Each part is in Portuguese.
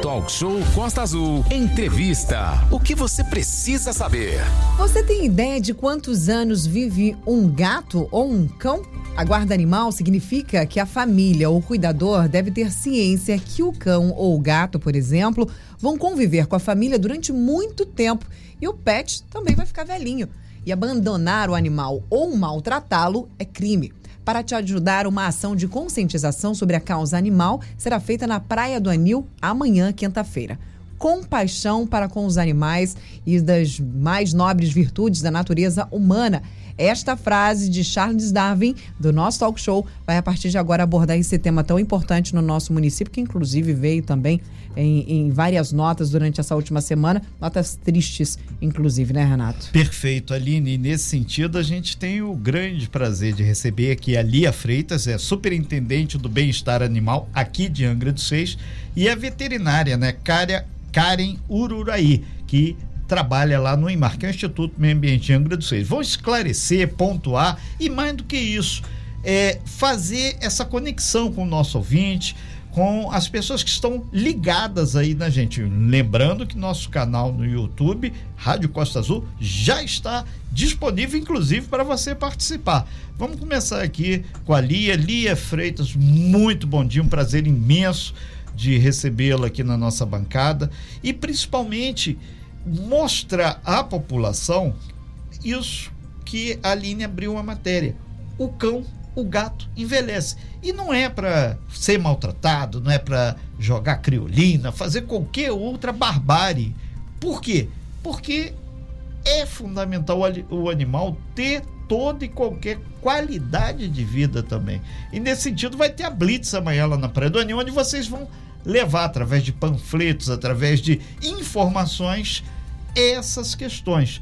Talk Show Costa Azul. Entrevista. O que você precisa saber? Você tem ideia de quantos anos vive um gato ou um cão? A guarda animal significa que a família ou cuidador deve ter ciência que o cão ou o gato, por exemplo, vão conviver com a família durante muito tempo e o pet também vai ficar velhinho. E abandonar o animal ou maltratá-lo é crime. Para te ajudar, uma ação de conscientização sobre a causa animal será feita na Praia do Anil amanhã, quinta-feira. Compaixão para com os animais e das mais nobres virtudes da natureza humana esta frase de Charles Darwin, do nosso talk show, vai a partir de agora abordar esse tema tão importante no nosso município, que inclusive veio também em, em várias notas durante essa última semana, notas tristes, inclusive, né, Renato? Perfeito, Aline. E nesse sentido, a gente tem o grande prazer de receber aqui a Lia Freitas, é superintendente do bem-estar animal aqui de Angra dos Seis, e a veterinária, né, Karen Ururaí, que trabalha lá no IMAR, que é o Instituto Meio Ambiente Angra dos Seis. Vão esclarecer, pontuar e mais do que isso, é fazer essa conexão com o nosso ouvinte, com as pessoas que estão ligadas aí na gente. Lembrando que nosso canal no YouTube, Rádio Costa Azul, já está disponível, inclusive, para você participar. Vamos começar aqui com a Lia. Lia Freitas, muito bom dia, um prazer imenso de recebê-la aqui na nossa bancada e principalmente mostra à população isso que a Aline abriu a matéria. O cão, o gato envelhece. E não é para ser maltratado, não é para jogar criolina, fazer qualquer outra barbárie. Por quê? Porque é fundamental o animal ter toda e qualquer qualidade de vida também. E nesse sentido vai ter a Blitz amanhã lá na Praia do Anil, onde vocês vão levar através de panfletos, através de informações, essas questões.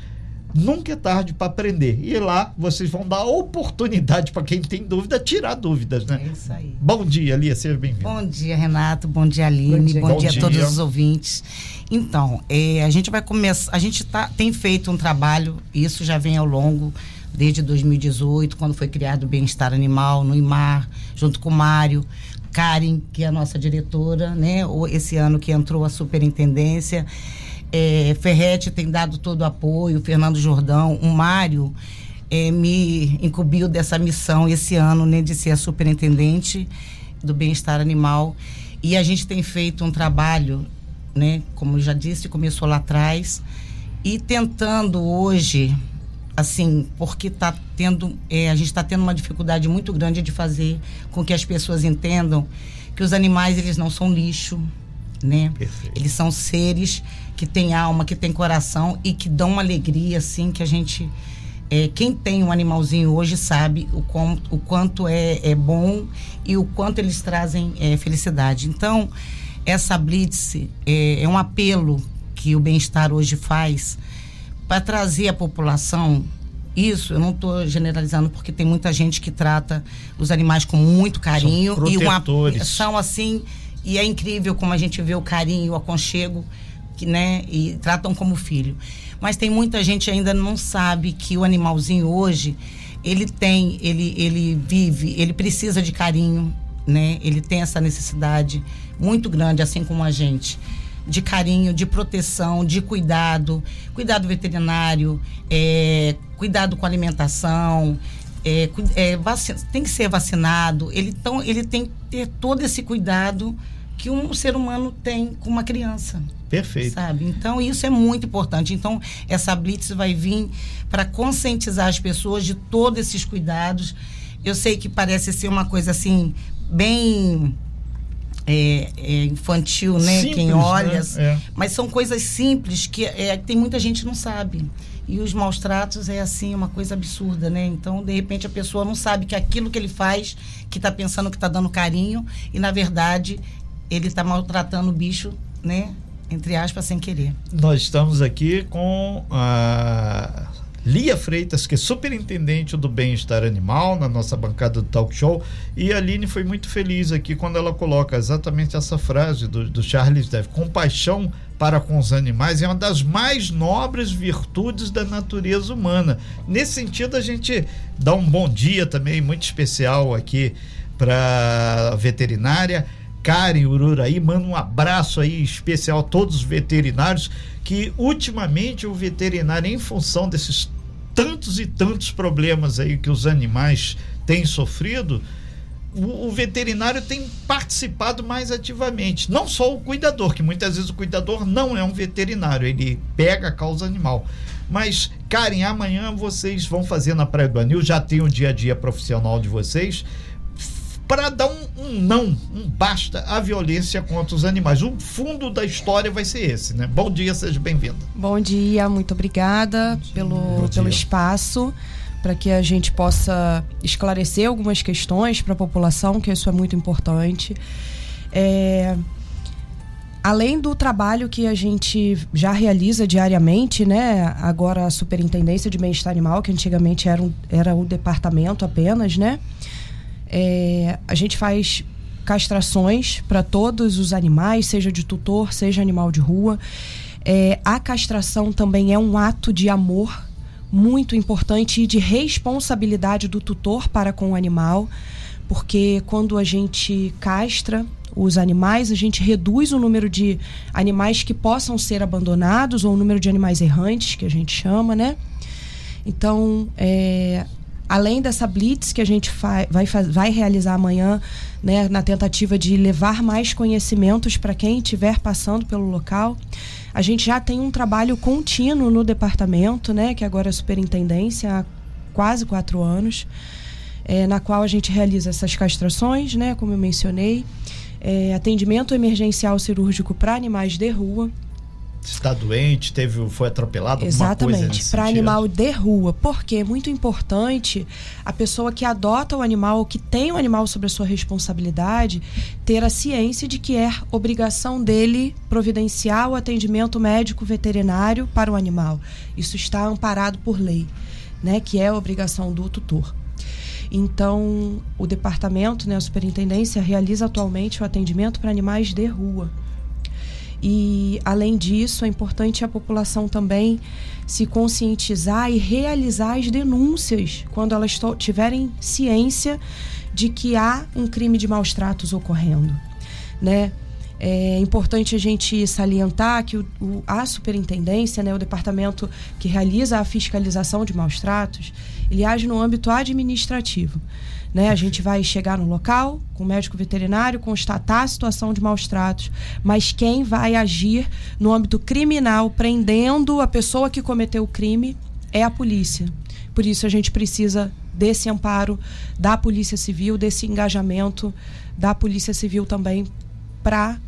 Nunca é tarde para aprender. E lá vocês vão dar oportunidade para quem tem dúvida tirar dúvidas, né? É isso aí. Bom dia, Lia, seja bem-vindo. Bom dia, Renato. Bom dia, Aline. Bom dia, Bom dia a todos os ouvintes. Então, é, a gente vai começar. A gente tá, tem feito um trabalho, isso já vem ao longo desde 2018, quando foi criado o Bem-Estar Animal no IMAR, junto com o Mário. Karen, que é a nossa diretora, né? Esse ano que entrou a superintendência. É, Ferrete tem dado todo o apoio, Fernando Jordão, o Mário é, me incumbiu dessa missão esse ano, né, de ser a superintendente do bem-estar animal. E a gente tem feito um trabalho, né, como eu já disse, começou lá atrás, e tentando hoje, assim, porque tá tendo, é, a gente está tendo uma dificuldade muito grande de fazer com que as pessoas entendam que os animais eles não são lixo, né? Perfeito. Eles são seres que têm alma, que têm coração e que dão uma alegria, assim, que a gente. É, quem tem um animalzinho hoje sabe o, com, o quanto é, é bom e o quanto eles trazem é, felicidade. Então, essa Blitz é, é um apelo que o bem-estar hoje faz para trazer à população isso, eu não estou generalizando porque tem muita gente que trata os animais com muito carinho são e uma, são assim e é incrível como a gente vê o carinho, o aconchego, né? E tratam como filho. Mas tem muita gente ainda não sabe que o animalzinho hoje, ele tem, ele, ele vive, ele precisa de carinho, né? Ele tem essa necessidade muito grande, assim como a gente de carinho, de proteção, de cuidado, cuidado veterinário, é, cuidado com alimentação, é, é, vacina, tem que ser vacinado. Ele, então, ele tem que ter todo esse cuidado que um ser humano tem com uma criança. Perfeito. Sabe? Então, isso é muito importante. Então, essa Blitz vai vir para conscientizar as pessoas de todos esses cuidados. Eu sei que parece ser uma coisa assim, bem é, é infantil, né? Simples, Quem olha. Né? É. Mas são coisas simples que é, tem muita gente que não sabe. E os maus tratos é assim, uma coisa absurda, né? Então, de repente, a pessoa não sabe que aquilo que ele faz, que está pensando que está dando carinho, e na verdade ele está maltratando o bicho, né? Entre aspas, sem querer. Nós estamos aqui com a Lia Freitas, que é superintendente do bem-estar animal na nossa bancada do talk show. E a Aline foi muito feliz aqui quando ela coloca exatamente essa frase do, do Charles Dev: compaixão para com os animais é uma das mais nobres virtudes da natureza humana. Nesse sentido, a gente dá um bom dia também muito especial aqui para a veterinária Karen Ururaí, manda um abraço aí especial a todos os veterinários que ultimamente o veterinário, em função desses tantos e tantos problemas aí que os animais têm sofrido, o, o, veterinário tem participado mais ativamente. Não só o cuidador, que muitas vezes o cuidador não é um veterinário, ele pega a causa animal. Mas, Karen, amanhã vocês vão fazer na Praia do Anil, já tem o dia a dia profissional de vocês, para dar um, um, não, um basta à violência contra os animais. O fundo da história vai ser esse, né? Bom dia, seja bem-vindo. Bom dia, muito obrigada pelo, pelo espaço para que a gente possa esclarecer algumas questões para a população, que isso é muito importante. É, além do trabalho que a gente já realiza diariamente, né? Agora a Superintendência de Bem-Estar Animal, que antigamente era um, era um departamento apenas, né? É, a gente faz castrações para todos os animais, seja de tutor, seja animal de rua. É, a castração também é um ato de amor muito importante e de responsabilidade do tutor para com o animal, porque quando a gente castra os animais, a gente reduz o número de animais que possam ser abandonados ou o número de animais errantes, que a gente chama, né? Então, é, além dessa blitz que a gente vai, vai realizar amanhã, né, na tentativa de levar mais conhecimentos para quem estiver passando pelo local, a gente já tem um trabalho contínuo no departamento, né, que agora é superintendência há quase quatro anos, é, na qual a gente realiza essas castrações, né, como eu mencionei, é, atendimento emergencial cirúrgico para animais de rua, está doente, teve, foi atropelado, Exatamente, para animal de rua. Porque é muito importante a pessoa que adota o animal, que tem o animal sob a sua responsabilidade, ter a ciência de que é obrigação dele providenciar o atendimento médico veterinário para o animal. Isso está amparado por lei, né, que é a obrigação do tutor. Então, o departamento, né, a superintendência, realiza atualmente o atendimento para animais de rua. E, além disso, é importante a população também se conscientizar e realizar as denúncias quando elas tiverem ciência de que há um crime de maus tratos ocorrendo, né? É importante a gente salientar que o, o, a superintendência, né, o departamento que realiza a fiscalização de maus tratos, ele age no âmbito administrativo. Né? A gente vai chegar no local com o médico veterinário, constatar a situação de maus tratos, mas quem vai agir no âmbito criminal, prendendo a pessoa que cometeu o crime, é a polícia. Por isso a gente precisa desse amparo da Polícia Civil, desse engajamento da Polícia Civil também para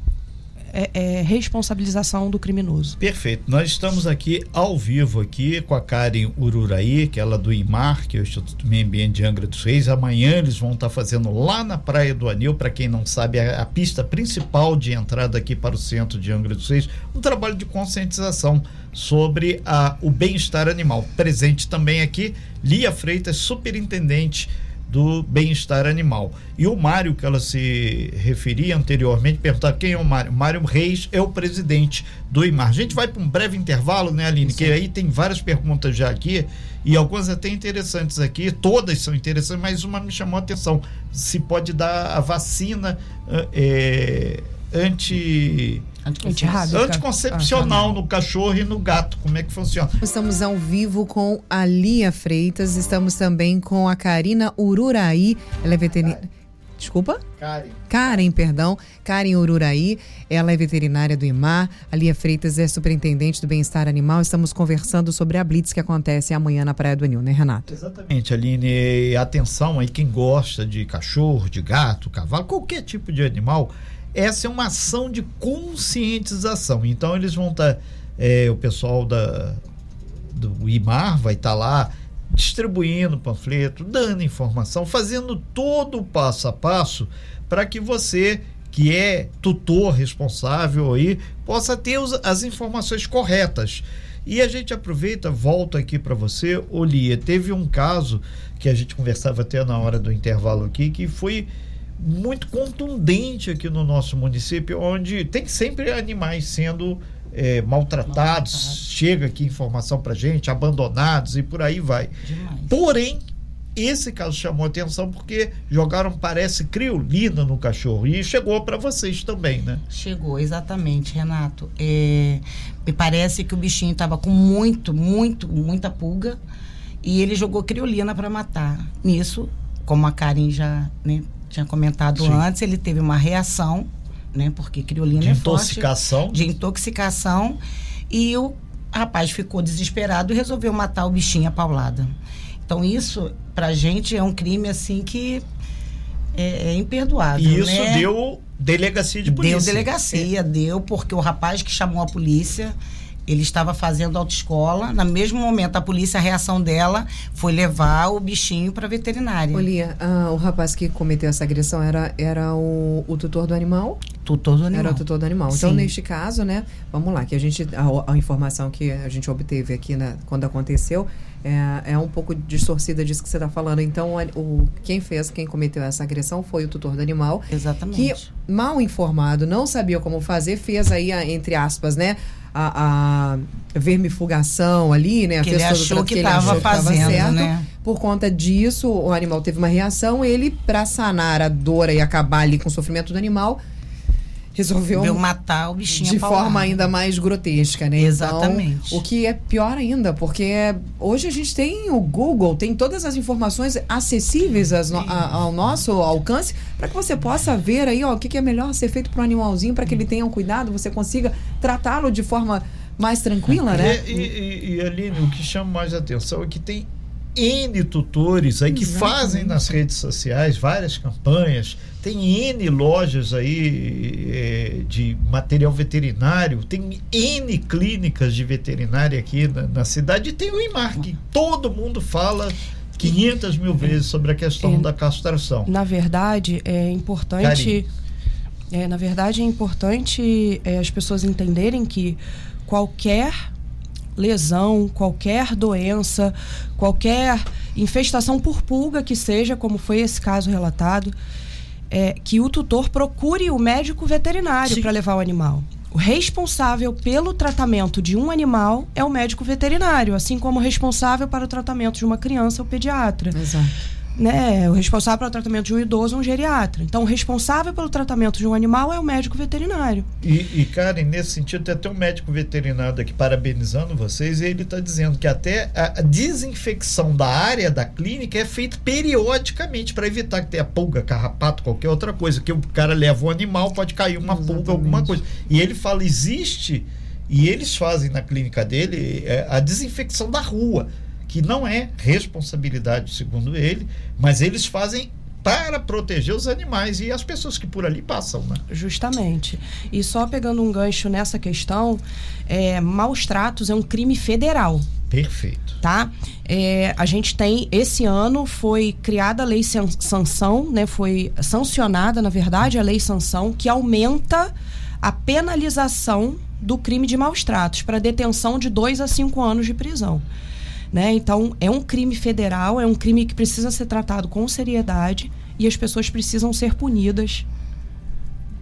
é, é, responsabilização do criminoso. Perfeito. Nós estamos aqui ao vivo aqui com a Karen Ururaí, que é ela do IMAR, que é o Instituto Meio Ambiente de Angra dos Reis. Amanhã eles vão estar fazendo lá na Praia do Anil, para quem não sabe, a, a, pista principal de entrada aqui para o centro de Angra dos Reis, um trabalho de conscientização sobre a, o bem-estar animal. Presente também aqui, Lia Freitas, superintendente do bem-estar animal. E o Mário, que ela se referia anteriormente, perguntava quem é o Mário. Mário Reis é o presidente do IMAR. A gente vai para um breve intervalo, né, Aline? Sim. Que aí tem várias perguntas já aqui e algumas até interessantes aqui. Todas são interessantes, mas uma me chamou a atenção. Se pode dar a vacina é, anti Anticoncepcional, Anticoncepcional no cachorro e no gato. Como é que funciona? Estamos ao vivo com a Lia Freitas, estamos também com a Karina Ururaí, ela é veterinária. Desculpa? Karen. Karen, perdão. Karen Ururaí, ela é veterinária do IMAR. A Lia Freitas é superintendente do bem-estar animal. Estamos conversando sobre a Blitz que acontece amanhã na Praia do Anil, né, Renato? Exatamente, Aline. Atenção aí, quem gosta de cachorro, de gato, cavalo, qualquer tipo de animal essa é uma ação de conscientização. Então eles vão estar, tá, é, o pessoal da, do IMAR vai estar tá lá distribuindo panfleto, dando informação, fazendo todo o passo a passo para que você que é tutor responsável aí possa ter os, as informações corretas. E a gente aproveita, volta aqui para você, Olia, teve um caso que a gente conversava até na hora do intervalo aqui que foi muito contundente aqui no nosso município, onde tem sempre animais sendo é, maltratados, chega aqui informação para gente, abandonados e por aí vai. Demais. Porém, esse caso chamou atenção porque jogaram, parece, criolina no cachorro. E chegou para vocês também, né? Chegou, exatamente, Renato. É, me parece que o bichinho estava com muito, muito, muita pulga e ele jogou criolina para matar. Nisso, como a Karen já né, tinha comentado Sim. antes, ele teve uma reação, né? Porque criolina de é intoxicação. Forte, de intoxicação. E o rapaz ficou desesperado e resolveu matar o bichinho a paulada. Então isso pra gente é um crime assim que é, é imperdoável. E isso né? deu delegacia de polícia. Deu delegacia, é. deu, porque o rapaz que chamou a polícia ele estava fazendo autoescola. No mesmo momento, a polícia, a reação dela foi levar o bichinho para veterinária. Olia, ah, o rapaz que cometeu essa agressão era, era o, o tutor do animal? Tutor do animal. Era o tutor do animal. Então, Sim. Então, neste caso, né, vamos lá, que a gente, a, a informação que a gente obteve aqui né, quando aconteceu é, é um pouco distorcida disso que você está falando. Então, o, quem fez, quem cometeu essa agressão foi o tutor do animal. Exatamente. Que, mal informado, não sabia como fazer, fez aí, entre aspas, né? A, a vermifugação ali, né? Que ele achou que estava fazendo, certo. né? Por conta disso, o animal teve uma reação. Ele, para sanar a dor e acabar ali com o sofrimento do animal, resolveu Veio matar o bichinho de forma ainda mais grotesca, né? Exatamente. Então, o que é pior ainda, porque hoje a gente tem o Google, tem todas as informações acessíveis no, a, ao nosso alcance para que você possa ver aí, ó, o que, que é melhor ser feito para o animalzinho para que ele tenha um cuidado, você consiga tratá-lo de forma mais tranquila, né? E, e, e Aline, o que chama mais atenção é que tem N tutores aí que Exatamente. fazem nas redes sociais várias campanhas, tem N lojas aí é, de material veterinário, tem N clínicas de veterinária aqui na, na cidade e tem o IMAR, que todo mundo fala 500 mil vezes sobre a questão é, da castração. Na verdade, é importante. É, na verdade, é importante é, as pessoas entenderem que qualquer lesão, qualquer doença, qualquer infestação por pulga que seja, como foi esse caso relatado, é, que o tutor procure o médico veterinário para levar o animal. O responsável pelo tratamento de um animal é o médico veterinário, assim como o responsável para o tratamento de uma criança é o pediatra. Exato né, o responsável pelo tratamento de um idoso é um geriatra. Então, o responsável pelo tratamento de um animal é o médico veterinário. E, e Karen, nesse sentido, tem até um médico veterinário aqui parabenizando vocês, e ele está dizendo que até a desinfecção da área da clínica é feita periodicamente para evitar que tenha pulga, carrapato, qualquer outra coisa. Que o cara leva um animal, pode cair uma Exatamente. pulga, alguma coisa. E ele fala: existe, e eles fazem na clínica dele, é, a desinfecção da rua que não é responsabilidade, segundo ele, mas eles fazem para proteger os animais e as pessoas que por ali passam, né? Justamente. E só pegando um gancho nessa questão, é, maus tratos é um crime federal. Perfeito. Tá? É, a gente tem, esse ano foi criada a lei sanção, né? Foi sancionada, na verdade, a lei sanção, que aumenta a penalização do crime de maus tratos para detenção de dois a cinco anos de prisão. Né? Então, é um crime federal, é um crime que precisa ser tratado com seriedade e as pessoas precisam ser punidas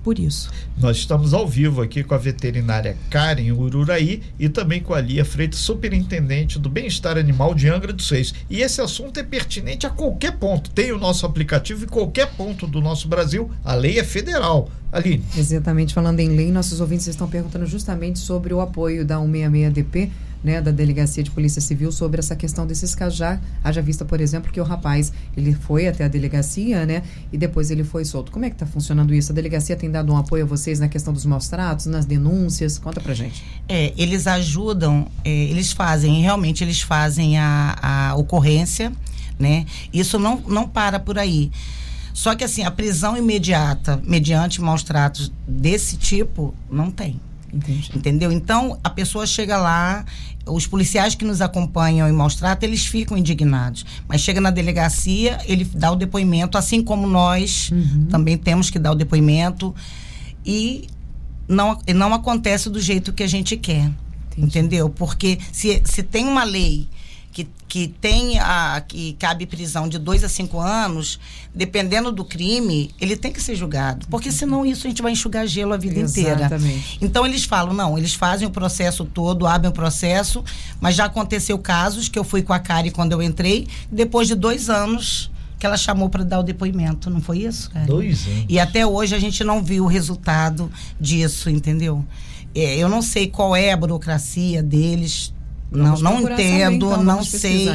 por isso. Nós estamos ao vivo aqui com a veterinária Karen Ururaí e também com a Lia Freitas, superintendente do bem-estar animal de Angra dos Reis. E esse assunto é pertinente a qualquer ponto. Tem o nosso aplicativo em qualquer ponto do nosso Brasil. A lei é federal. Aline. Exatamente, falando em lei, nossos ouvintes estão perguntando justamente sobre o apoio da 166DP né, da Delegacia de Polícia Civil sobre essa questão desses casos. Já haja vista, por exemplo, que o rapaz ele foi até a delegacia, né, e depois ele foi solto. Como é que está funcionando isso? A delegacia tem dado um apoio a vocês na questão dos maus tratos, nas denúncias? Conta pra gente. É, eles ajudam, é, eles fazem, realmente eles fazem a, a ocorrência, né? Isso não, não para por aí. Só que assim, a prisão imediata, mediante maus tratos desse tipo, não tem. Entendi. Entendeu? Então, a pessoa chega lá, os policiais que nos acompanham em maus tratos, eles ficam indignados. Mas chega na delegacia, ele dá o depoimento, assim como nós uhum. também temos que dar o depoimento. E não, não acontece do jeito que a gente quer. Entendi. Entendeu? Porque se, se tem uma lei que, que tem a que cabe prisão de dois a cinco anos, dependendo do crime, ele tem que ser julgado. Porque senão isso a gente vai enxugar gelo a vida Exatamente. inteira. Então eles falam, não, eles fazem o processo todo, abrem o processo, mas já aconteceu casos que eu fui com a Kari quando eu entrei, depois de dois anos que ela chamou para dar o depoimento, não foi isso, cara? Dois anos. E até hoje a gente não viu o resultado disso, entendeu? É, eu não sei qual é a burocracia deles. Vamos não, não entendo, saber, então, não sei.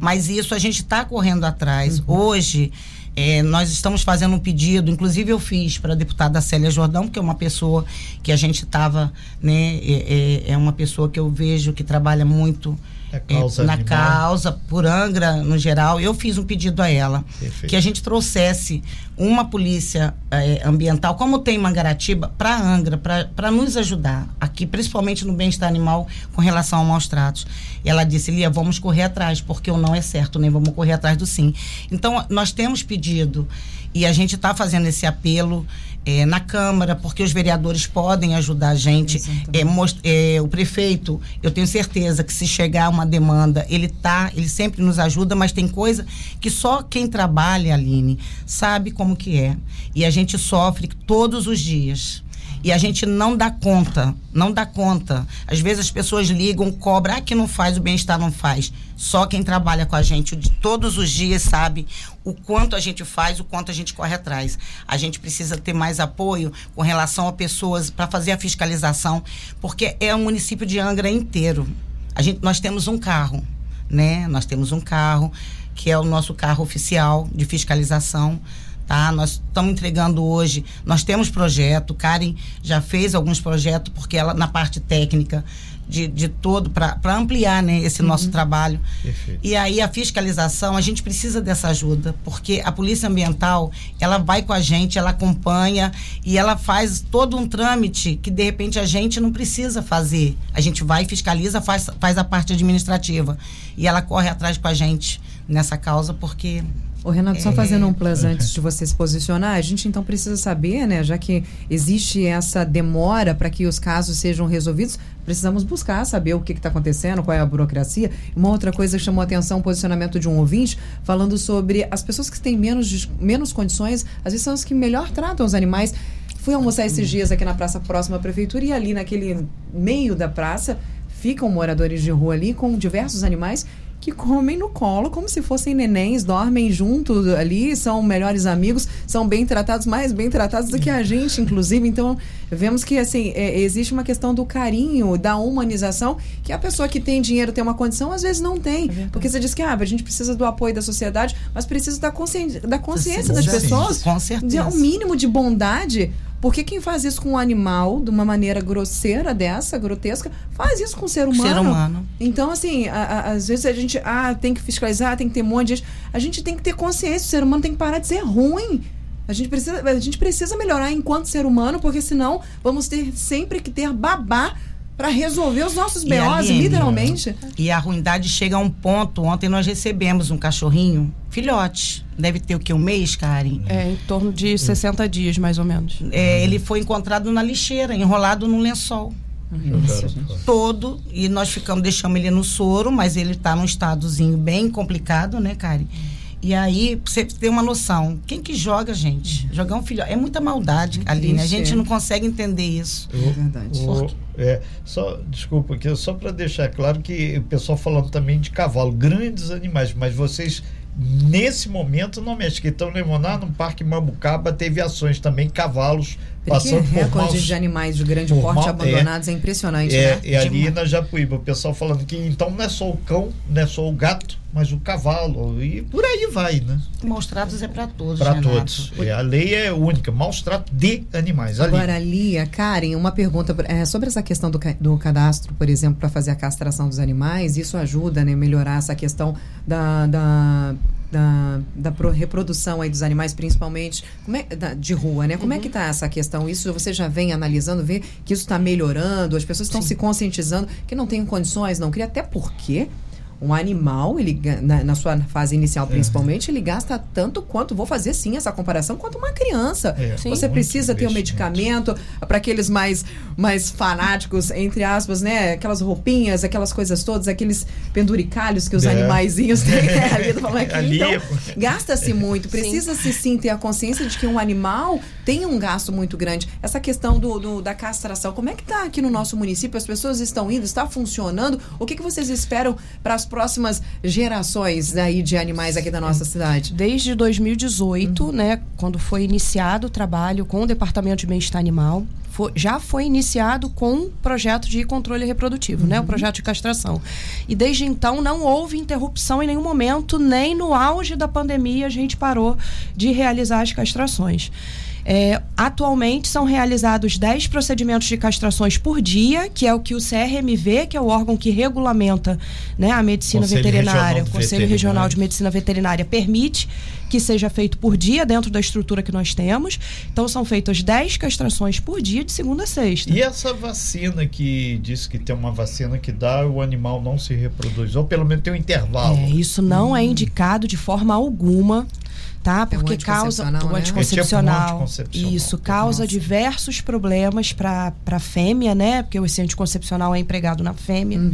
Mas isso a gente está correndo atrás. Hoje, é, nós estamos fazendo um pedido, inclusive eu fiz para a deputada Célia Jordão, que é uma pessoa que a gente estava, né? É, é- é uma pessoa que eu vejo que trabalha muito É causa na causa, por Angra no geral. Eu fiz um pedido a ela Perfeito. que a gente trouxesse uma polícia eh, ambiental, como tem em Mangaratiba, para Angra, para nos ajudar aqui, principalmente no bem-estar animal com relação a maus tratos. E ela disse, Lia, vamos correr atrás, porque o não é certo, nem vamos correr atrás do sim. Então, nós temos pedido e a gente está fazendo esse apelo eh, na Câmara, porque os vereadores podem ajudar a gente. Eh, most- eh, o prefeito, eu tenho certeza que se chegar uma demanda, ele tá, ele sempre nos ajuda, mas tem coisa que só quem trabalha, Aline, sabe como que é. E a gente sofre todos os dias. E a gente não dá conta, não dá conta. Às vezes as pessoas ligam, cobram, ah, que não faz, o bem-estar não faz. Só quem trabalha com a gente todos os dias sabe o quanto a gente faz, o quanto a gente corre atrás. A gente precisa ter mais apoio com relação a pessoas para fazer a fiscalização, porque é o município de Angra inteiro. A gente, nós temos um carro, né? Nós temos um carro que é o nosso carro oficial de fiscalização. Tá? Nós estamos entregando hoje. Nós temos projeto. Karen já fez alguns projetos, porque ela, na parte técnica de, de todo, para ampliar né, esse nosso trabalho. Perfeito. E aí a fiscalização, a gente precisa dessa ajuda, porque a Polícia Ambiental, ela vai com a gente, ela acompanha e ela faz todo um trâmite que de repente a gente não precisa fazer. A gente vai, fiscaliza, faz, faz a parte administrativa. E ela corre atrás com a gente nessa causa, porque Ô, Renato, É. só fazendo um plus antes de você se posicionar, a gente então precisa saber, né, já que existe essa demora para que os casos sejam resolvidos, precisamos buscar saber o que está acontecendo, qual é a burocracia. Uma outra coisa que chamou a atenção o posicionamento de um ouvinte, falando sobre as pessoas que têm menos, menos condições, às vezes são as que melhor tratam os animais. Fui almoçar esses dias aqui na praça próxima à prefeitura e ali naquele meio da praça ficam moradores de rua ali com diversos animais que comem no colo como se fossem nenéns, dormem junto ali, são melhores amigos, são bem tratados, mais bem tratados do que a gente, inclusive. Então, vemos que assim, é, existe uma questão do carinho, da humanização, que a pessoa que tem dinheiro tem uma condição, às vezes não tem. Porque você diz que ah, a gente precisa do apoio da sociedade, mas precisa da, consci... da consciência das Sim, pessoas, com de certeza. um mínimo de bondade. Porque quem faz isso com um animal de uma maneira grosseira dessa, grotesca, faz isso com o ser humano. ser humano. Então, assim, a- a- às vezes a gente ah, tem que fiscalizar, tem que ter um monte de. A gente tem que ter consciência, o ser humano tem que parar de ser ruim. A gente precisa, a gente precisa melhorar enquanto ser humano, porque senão vamos ter sempre que ter babá para resolver os nossos BOs, Aline, literalmente. E a ruindade chega a um ponto. Ontem nós recebemos um cachorrinho, filhote. Deve ter o quê? Um mês, Karen? É, em torno de 60 dias, mais ou menos. É, ele foi encontrado na lixeira, enrolado num lençol. Fora. Todo. E nós ficamos, deixamos ele no soro, mas ele está num estadozinho bem complicado, né, Karen? E aí, pra você ter uma noção, quem que joga, gente? Jogar um filhote. É muita maldade, Aline. A triste, gente é. não consegue entender isso. É verdade. O- é, só, desculpa, aqui, só para deixar claro que o pessoal falando também de cavalo, grandes animais, mas vocês nesse momento não estão lembrando, lá no Parque Mambucaba teve ações também, cavalos passando por recorde maus... de animais de grande por porte mal- abandonados é, impressionante, É, né? e ali na Japuíba, o pessoal falando que então não é só o cão, não é só o gato, mas o cavalo, e por aí vai, né? Maus tratos é para todos, Para todos. E a lei é única, maus tratos de animais. Ali. Agora, Lia, Karen, uma pergunta é, sobre essa questão do, do cadastro, por exemplo, para fazer a castração dos animais. Isso ajuda né, melhorar essa questão da, da, da, da pro- reprodução aí dos animais, principalmente como é, da- de rua, né? Como é que está essa questão? Isso você já vem analisando, vê que isso está melhorando, as pessoas estão se conscientizando que não têm condições, não cria, até porque Um animal, ele na, na sua fase inicial é. principalmente, ele gasta tanto quanto, vou fazer sim essa comparação, quanto uma criança. É, Você precisa ter um medicamento para aqueles mais, mais fanáticos, entre aspas, né? Aquelas roupinhas, aquelas coisas todas, aqueles penduricalhos que os é. animaizinhos têm é, ali, aqui. Então, gasta-se muito. Precisa-se sim ter a consciência de que um animal tem um gasto muito grande. Essa questão do, do da castração, como é que está aqui no nosso município? As pessoas estão indo, está funcionando? O que, que vocês esperam para as próximas gerações aí de animais aqui da nossa cidade? Desde 2018, uhum. né, quando foi iniciado o trabalho com o Departamento de Bem-Estar Animal, foi, já foi iniciado com um projeto de controle reprodutivo, uhum. né, o projeto de castração. E desde então não houve interrupção em nenhum momento, nem no auge da pandemia a gente parou de realizar as castrações. É, atualmente são realizados 10 procedimentos de castrações por dia, que é o que o CRMV, que é o órgão que regulamenta né, a medicina Conselho veterinária, o Conselho Regional de Medicina Veterinária, permite que seja feito por dia dentro da estrutura que nós temos. Então são feitas 10 castrações por dia, de segunda a sexta. E essa vacina que diz que tem uma vacina que dá, o animal não se reproduz, ou pelo menos tem um intervalo. É, isso não é hum. é indicado de forma alguma tá? É Porque causa o né? anticoncepcional, é anticoncepcional. Isso causa Nossa. diversos problemas para para fêmea, né? Porque esse anticoncepcional é empregado na fêmea. Uhum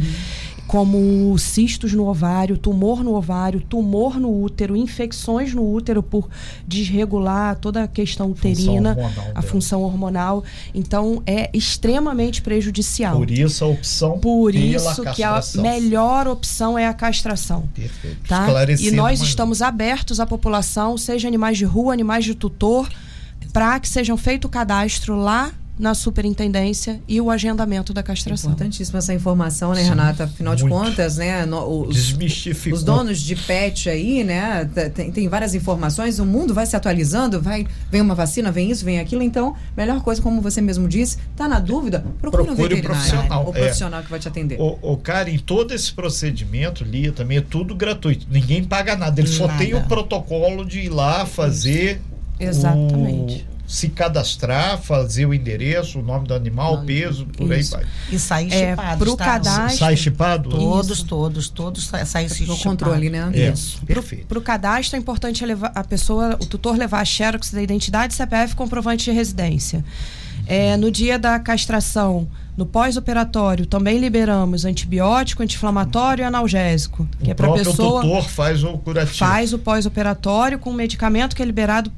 como cistos no ovário, tumor no ovário, tumor no útero, infecções no útero por desregular toda a questão uterina, função a função hormonal. Então é extremamente prejudicial. Por isso a opção Por isso que a melhor opção é a castração. Perfeito. Tá? E nós estamos abertos à população, seja animais de rua, animais de tutor, para que sejam feito o cadastro lá na superintendência e o agendamento da castração. Importantíssima essa informação, né, Sim, Renata? Afinal de contas, né, os, os donos de pet aí, né, tem, tem, várias informações, o mundo vai se atualizando, vai, vem uma vacina, vem isso, vem aquilo, então, melhor coisa, como você mesmo disse, tá na dúvida, procure, procure um veterinário. O profissional, o profissional é. que vai te atender. O, o cara, em todo esse procedimento, Lia, também é tudo gratuito, ninguém paga nada, ele nada. só tem o protocolo de ir lá fazer Exatamente. O se cadastrar, fazer o endereço, o nome do animal, o peso, por aí vai. E sair é, chipado. Pro tá? cadastro. Sai chipado? Todos, Isso. todos, todos saem chipado. No controle, né? É. Isso. Perfeito. Pro, pro cadastro é importante levar, a pessoa, o tutor levar a xerox da identidade, CPF comprovante de residência. É, no dia da castração, no pós-operatório, também liberamos antibiótico, anti-inflamatório e analgésico. Que o é para pessoa. O tutor faz o curativo. Faz o pós-operatório com um medicamento que é liberado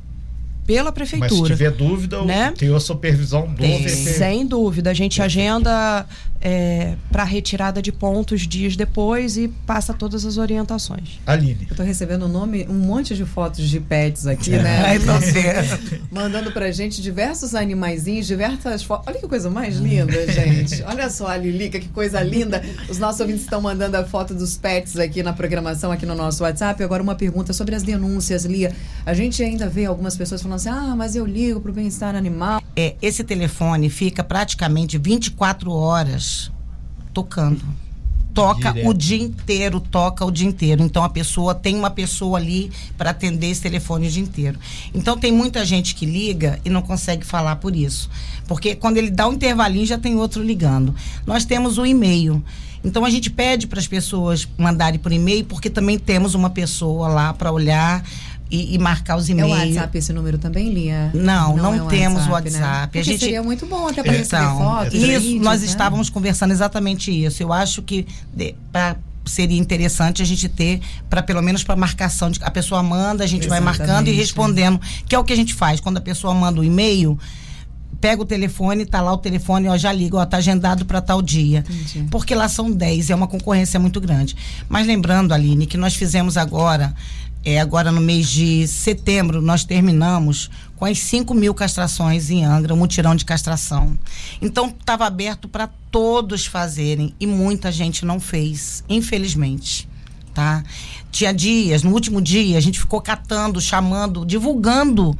pela prefeitura. Mas se tiver dúvida, né? tem a supervisão do tem, Sem dúvida. A gente agenda é, para retirada de pontos dias depois e passa todas as orientações. Aline. Eu estou recebendo um, nome, um monte de fotos de pets aqui, é. né? Ai, Mandando pra gente diversos animaizinhos, diversas fotos. Olha que coisa mais linda, gente. Olha só a Lilica, que coisa linda. Os nossos ouvintes estão mandando a foto dos pets aqui na programação, aqui no nosso WhatsApp. Agora uma pergunta sobre as denúncias, Lia. A gente ainda vê algumas pessoas falando assim, ah, mas eu ligo pro bem-estar animal. É, esse telefone fica praticamente 24 horas tocando. Toca Direto. o dia inteiro, toca o dia inteiro. Então a pessoa tem uma pessoa ali para atender esse telefone o dia inteiro. Então tem muita gente que liga e não consegue falar por isso. Porque quando ele dá um intervalinho já tem outro ligando. Nós temos o e-mail. Então a gente pede para as pessoas mandarem por e-mail, porque também temos uma pessoa lá para olhar e, e, marcar os e-mails. É o WhatsApp esse número também, Lia? Não, não, não é temos o WhatsApp. WhatsApp. Né? A gente seria muito bom até para então, receber fotos. Isso, vídeos, nós né? estávamos conversando exatamente isso. Eu acho que para seria interessante a gente ter para pelo menos para marcação de a pessoa manda, a gente Exatamente. vai marcando e respondendo, que é o que a gente faz quando a pessoa manda o um e-mail, pega o telefone, tá lá o telefone, ó, já liga, ó, tá agendado para tal dia. Entendi. Porque lá são 10, é uma concorrência muito grande. Mas lembrando, Aline, que nós fizemos agora é, agora no mês de setembro, nós terminamos com as 5 mil castrações em Angra, um mutirão de castração. Então, estava aberto para todos fazerem e muita gente não fez, infelizmente. Tá? Tinha dias, no último dia, a gente ficou catando, chamando, divulgando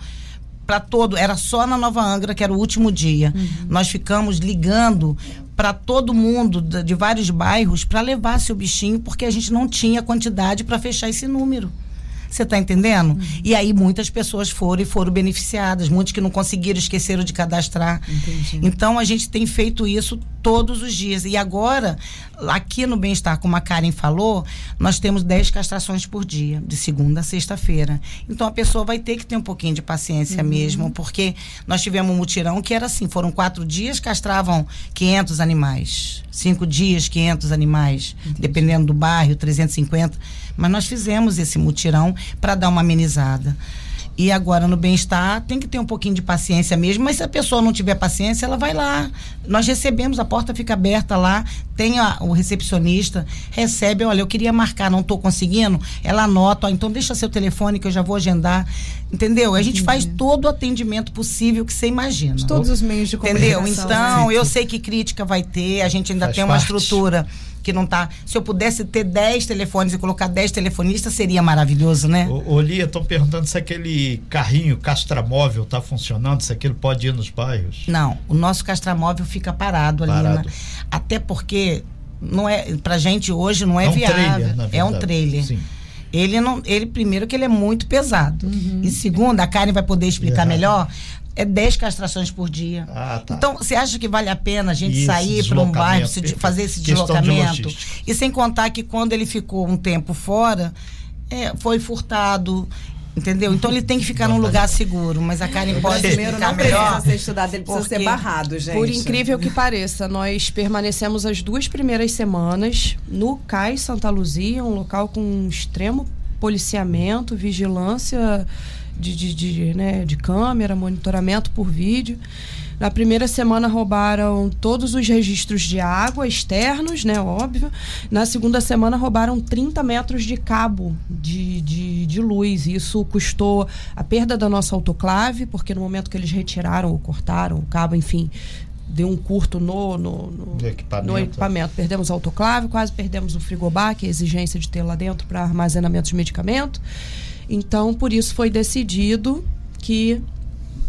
para todo. Era só na Nova Angra, que era o último dia. Uhum. Nós ficamos ligando para todo mundo de, de vários bairros para levar seu bichinho, porque a gente não tinha quantidade para fechar esse número Você está entendendo? Uhum. E aí muitas pessoas foram e foram beneficiadas, muitos que não conseguiram, esqueceram de cadastrar. Entendi. Então a gente tem feito isso todos os dias. E agora, aqui no Bem-Estar, como a Karen falou, nós temos 10 castrações por dia, de segunda a sexta-feira. Então a pessoa vai ter que ter um pouquinho de paciência uhum. mesmo, porque nós tivemos um mutirão que era assim: foram quatro dias, castravam 500 animais. Cinco dias, 500 animais, Entendi. dependendo do bairro, 350. Mas nós fizemos esse mutirão para dar uma amenizada. E agora no bem-estar tem que ter um pouquinho de paciência mesmo, mas se a pessoa não tiver paciência, ela vai lá. Nós recebemos, a porta fica aberta lá, tem a, o recepcionista, recebe, olha, eu queria marcar, não estou conseguindo, ela anota, ó, então deixa seu telefone que eu já vou agendar. Entendeu? A gente faz todo o atendimento possível que você imagina. De todos os meios de comunicação. Entendeu? Então, eu sei que crítica vai ter, a gente ainda faz tem uma parte. estrutura que não tá. Se eu pudesse ter 10 telefones e colocar 10 telefonistas, seria maravilhoso, né? Ô, ô Lia, estão perguntando se aquele carrinho castramóvel está funcionando, se aquilo pode ir nos bairros. Não, o nosso castramóvel fica parado, parado. ali. Né? Até porque não é pra gente hoje não é, é um viável. Trailer, é um trailer. Sim. Ele não, ele primeiro que ele é muito pesado. Uhum. E segundo, a Karen vai poder explicar melhor é 10 castrações por dia. Ah, tá. Então, você acha que vale a pena a gente Isso, sair para um bairro, se, fazer esse deslocamento? De e sem contar que quando ele ficou um tempo fora, é, foi furtado. Entendeu? Então ele tem que ficar num lugar seguro, mas a Karen pode primeiro não precisa ser estudado, ele precisa ser barrado, gente. Por incrível que pareça, nós permanecemos as duas primeiras semanas no CAI Santa Luzia, um local com extremo policiamento, vigilância de, de, de, né, de câmera, monitoramento por vídeo. Na primeira semana roubaram todos os registros de água externos, né? Óbvio. Na segunda semana roubaram 30 metros de cabo de, de, de luz. Isso custou a perda da nossa autoclave, porque no momento que eles retiraram ou cortaram o cabo, enfim, deu um curto no, no, no, equipamento. no equipamento. Perdemos a autoclave, quase perdemos o frigobar, que é a exigência de ter lá dentro para armazenamento de medicamento. Então, por isso foi decidido que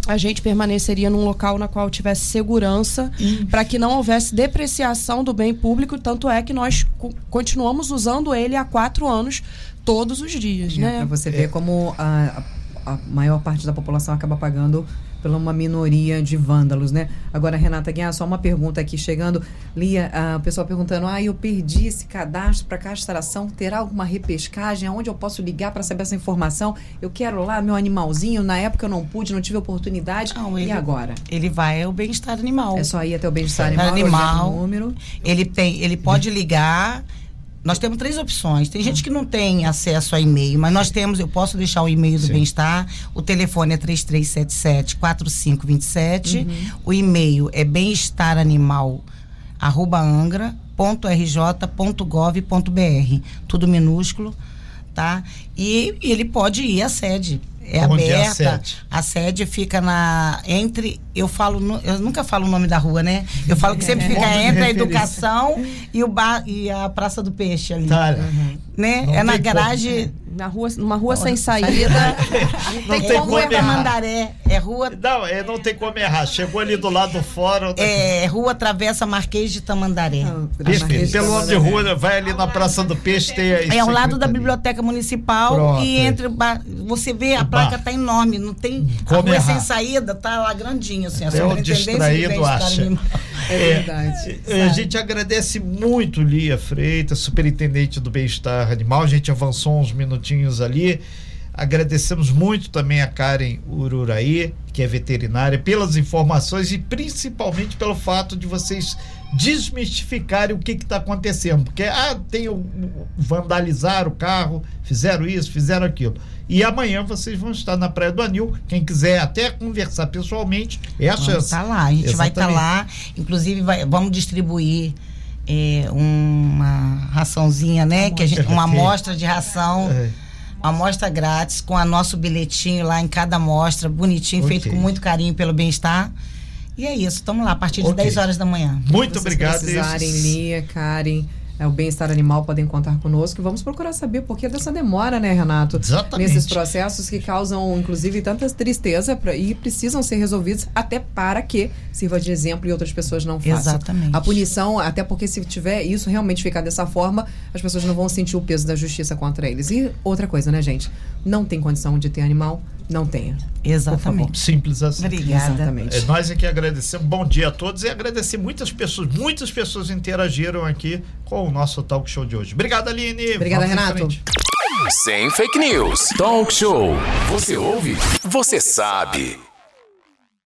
a gente permaneceria num local na qual tivesse segurança para que não houvesse depreciação do bem público. Tanto é que nós continuamos usando ele há quatro anos, todos os dias. É, né? Para você ver é. como a, a maior parte da população acaba pagando pela uma minoria de vândalos, né? Agora, Renata Guiar, só uma pergunta aqui chegando. Lia, a o pessoal perguntando: ah, eu perdi esse cadastro para castração, terá alguma repescagem? Aonde eu posso ligar para saber essa informação? Eu quero lá meu animalzinho, na época eu não pude, não tive oportunidade. Não, ele, e agora? Ele vai ao bem-estar animal. É só ir até o bem-estar animal, animal número. Ele tem, ele pode ligar nós temos três opções. Tem gente que não tem acesso a e-mail, mas nós temos, eu posso deixar o e-mail do bem-estar. O telefone é 3377 4527. Uhum. O e-mail é bem-estar-animal arroba angra.rj.gov.br. Tudo minúsculo, tá? E, e ele pode ir à sede é Onde aberta. É a, sede? a sede fica na entre eu falo eu nunca falo o nome da rua, né? Eu falo que sempre fica entre a educação e o bar e a Praça do Peixe ali. Tá. Uhum. Né? é na garagem na rua, numa rua sem saída. não tem, tem como é errar. Mandaré, é rua. Não, é, não tem como errar. Chegou ali do lado do fórum. É, rua Travessa Marquês de Tamandaré. Não, pelo nome de rua, vai ali na Praça do Peixe, tem a É ao lado da Biblioteca Municipal Pronto. e entre. Você vê, a placa tá enorme, não tem. Como a rua errar. sem saída, tá lá grandinho, assim. É o distraído acha. É, é verdade. É, a gente agradece muito, Lia Freitas, superintendente do bem-estar animal. A gente avançou uns minutinhos ali. Agradecemos muito também a Karen Ururaí, que é veterinária, pelas informações e principalmente pelo fato de vocês desmistificarem o que está acontecendo. Porque, ah, tem o, vandalizar o carro, fizeram isso, fizeram aquilo. E amanhã vocês vão estar na Praia do Anil. Quem quiser até conversar pessoalmente, é a chance. Tá lá, a gente Exatamente. vai estar tá lá. Inclusive, vai, vamos distribuir é, uma raçãozinha, né? que gente, uma amostra de ração. É. Uma amostra grátis com a nosso bilhetinho lá em cada amostra, bonitinho, okay. feito com muito carinho pelo bem-estar. E é isso, estamos lá a partir de okay. 10 horas da manhã. Muito obrigado. Precisarem, Lia, Karen, é, o bem-estar animal podem contar conosco. Vamos procurar saber por que dessa demora, né, Renato? Exatamente. Nesses processos que causam, inclusive, tanta tristeza pra, e precisam ser resolvidos até para que sirva de exemplo e outras pessoas não façam. Exatamente. A punição, até porque se tiver isso realmente ficar dessa forma, as pessoas não vão sentir o peso da justiça contra eles. E outra coisa, né, gente? Não tem condição de ter animal, não tenha. Exatamente. Simples assim. Obrigada. Exatamente. É, nós aqui agradecemos. Bom dia a todos e agradecer muitas pessoas, muitas pessoas interagiram aqui com o nosso talk show de hoje. Obrigado, Aline. Obrigada, Vamos Renato. Sem fake news. Talk show. Você ouve? Você sabe.